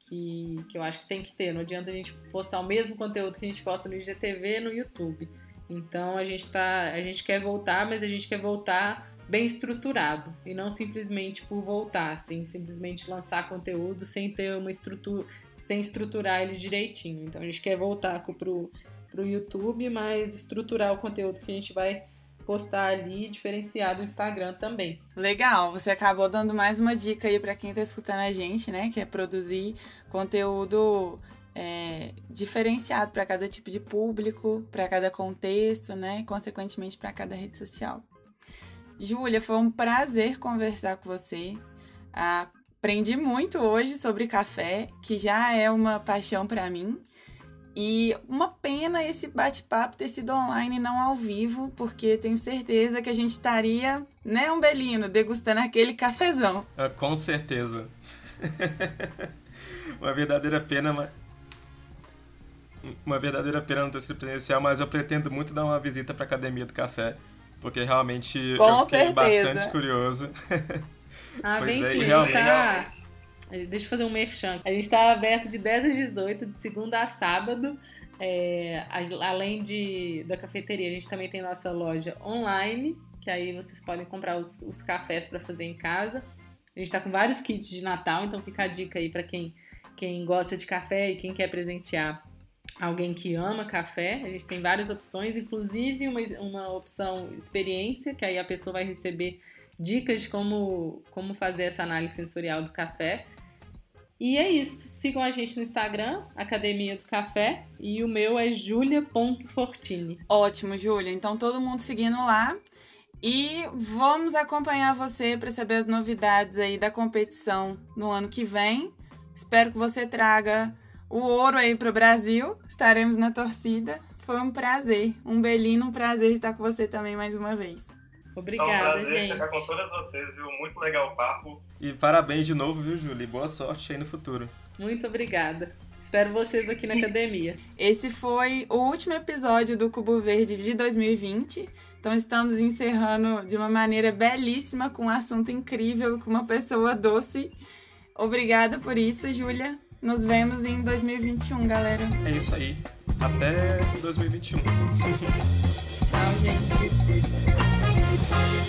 Que, que eu acho que tem que ter. Não adianta a gente postar o mesmo conteúdo que a gente posta no IGTV no YouTube. Então a gente tá. A gente quer voltar, mas a gente quer voltar bem estruturado. E não simplesmente por voltar, assim, simplesmente lançar conteúdo sem ter uma estrutura. sem estruturar ele direitinho. Então a gente quer voltar pro, pro YouTube, mas estruturar o conteúdo que a gente vai postar ali diferenciado no Instagram também. Legal, você acabou dando mais uma dica aí para quem está escutando a gente, né? Que é produzir conteúdo é, diferenciado para cada tipo de público, para cada contexto, né? E, consequentemente, para cada rede social. Júlia, foi um prazer conversar com você. Aprendi muito hoje sobre café, que já é uma paixão para mim. E uma pena esse bate-papo ter sido online e não ao vivo, porque tenho certeza que a gente estaria, né, Umbelino, degustando aquele cafezão. Ah, com certeza. uma verdadeira pena, mas. uma verdadeira pena não ter sido presencial, mas eu pretendo muito dar uma visita para a Academia do Café, porque realmente Com eu fiquei certeza. bastante curioso. Ah, Pois vem é, sim, e realmente- tá... Deixa eu fazer um merchan. A gente tá aberto de 10 às 18, de segunda a sábado. É, além de, da cafeteria, a gente também tem nossa loja online, que aí vocês podem comprar os, os cafés para fazer em casa. A gente tá com vários kits de Natal, então fica a dica aí para quem, quem gosta de café e quem quer presentear alguém que ama café. A gente tem várias opções, inclusive uma, uma opção experiência, que aí a pessoa vai receber dicas de como, como fazer essa análise sensorial do café. E é isso. Sigam a gente no Instagram, Academia do Café, e o meu é julia.fortini. Ótimo, Júlia. Então todo mundo seguindo lá. E vamos acompanhar você para saber as novidades aí da competição no ano que vem. Espero que você traga o ouro aí pro Brasil. Estaremos na torcida. Foi um prazer, um belino um prazer estar com você também mais uma vez. É um Obrigada, prazer gente. ficar com todas vocês, viu? Muito legal o papo. E parabéns de novo, viu, Julie? Boa sorte aí no futuro. Muito obrigada. Espero vocês aqui na academia. Esse foi o último episódio do Cubo Verde de 2020. Então estamos encerrando de uma maneira belíssima, com um assunto incrível, com uma pessoa doce. Obrigada por isso, Júlia. Nos vemos em 2021, galera. É isso aí. Até 2021. Tchau, gente. Thank you.